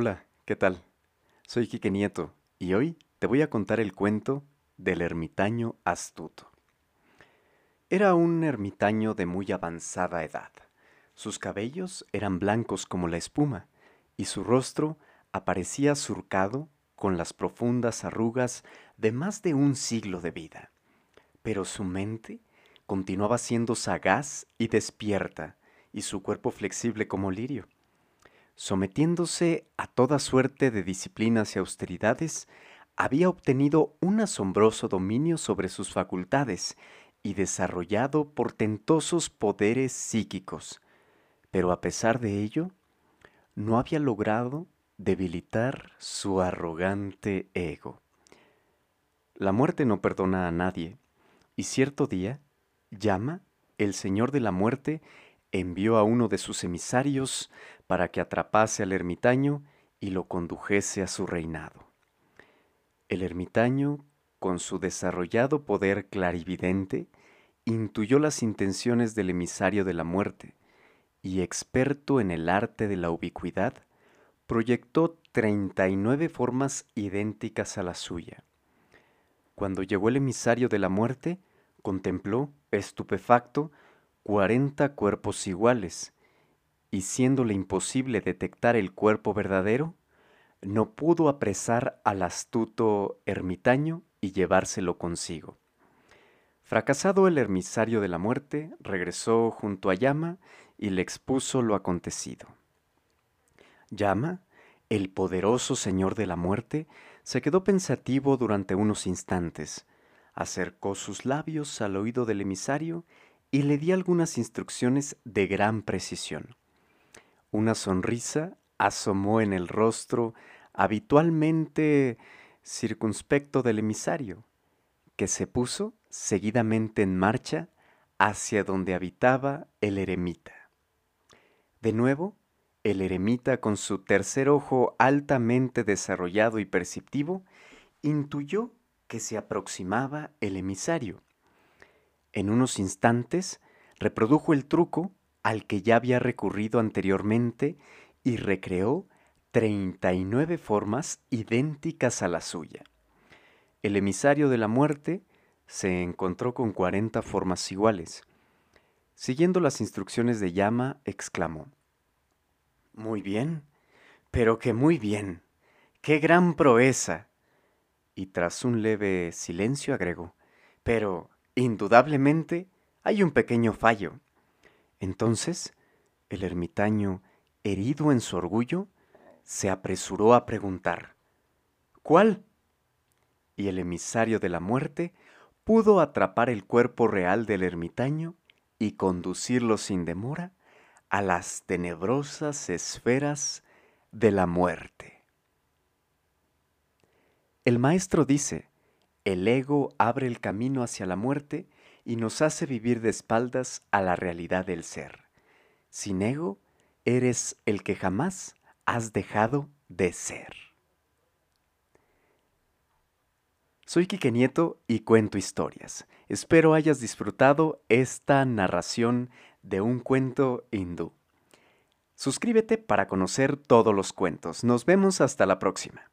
Hola, ¿qué tal? Soy Quique Nieto y hoy te voy a contar el cuento del ermitaño astuto. Era un ermitaño de muy avanzada edad. Sus cabellos eran blancos como la espuma y su rostro aparecía surcado con las profundas arrugas de más de un siglo de vida. Pero su mente continuaba siendo sagaz y despierta y su cuerpo flexible como lirio. Sometiéndose a toda suerte de disciplinas y austeridades, había obtenido un asombroso dominio sobre sus facultades y desarrollado portentosos poderes psíquicos, pero a pesar de ello, no había logrado debilitar su arrogante ego. La muerte no perdona a nadie, y cierto día, llama el Señor de la muerte envió a uno de sus emisarios para que atrapase al ermitaño y lo condujese a su reinado. El ermitaño, con su desarrollado poder clarividente, intuyó las intenciones del emisario de la muerte y, experto en el arte de la ubicuidad, proyectó treinta y nueve formas idénticas a la suya. Cuando llegó el emisario de la muerte, contempló, estupefacto, cuarenta cuerpos iguales, y siéndole imposible detectar el cuerpo verdadero, no pudo apresar al astuto ermitaño y llevárselo consigo. Fracasado el ermisario de la muerte, regresó junto a Llama y le expuso lo acontecido. Llama, el poderoso señor de la muerte, se quedó pensativo durante unos instantes, acercó sus labios al oído del emisario y le di algunas instrucciones de gran precisión. Una sonrisa asomó en el rostro habitualmente circunspecto del emisario, que se puso seguidamente en marcha hacia donde habitaba el eremita. De nuevo, el eremita, con su tercer ojo altamente desarrollado y perceptivo, intuyó que se aproximaba el emisario en unos instantes reprodujo el truco al que ya había recurrido anteriormente y recreó 39 formas idénticas a la suya. El emisario de la muerte se encontró con 40 formas iguales. Siguiendo las instrucciones de llama, exclamó, Muy bien, pero que muy bien, qué gran proeza. Y tras un leve silencio agregó, Pero Indudablemente hay un pequeño fallo. Entonces, el ermitaño, herido en su orgullo, se apresuró a preguntar, ¿Cuál? Y el emisario de la muerte pudo atrapar el cuerpo real del ermitaño y conducirlo sin demora a las tenebrosas esferas de la muerte. El maestro dice, el ego abre el camino hacia la muerte y nos hace vivir de espaldas a la realidad del ser. Sin ego, eres el que jamás has dejado de ser. Soy Quique Nieto y cuento historias. Espero hayas disfrutado esta narración de un cuento hindú. Suscríbete para conocer todos los cuentos. Nos vemos hasta la próxima.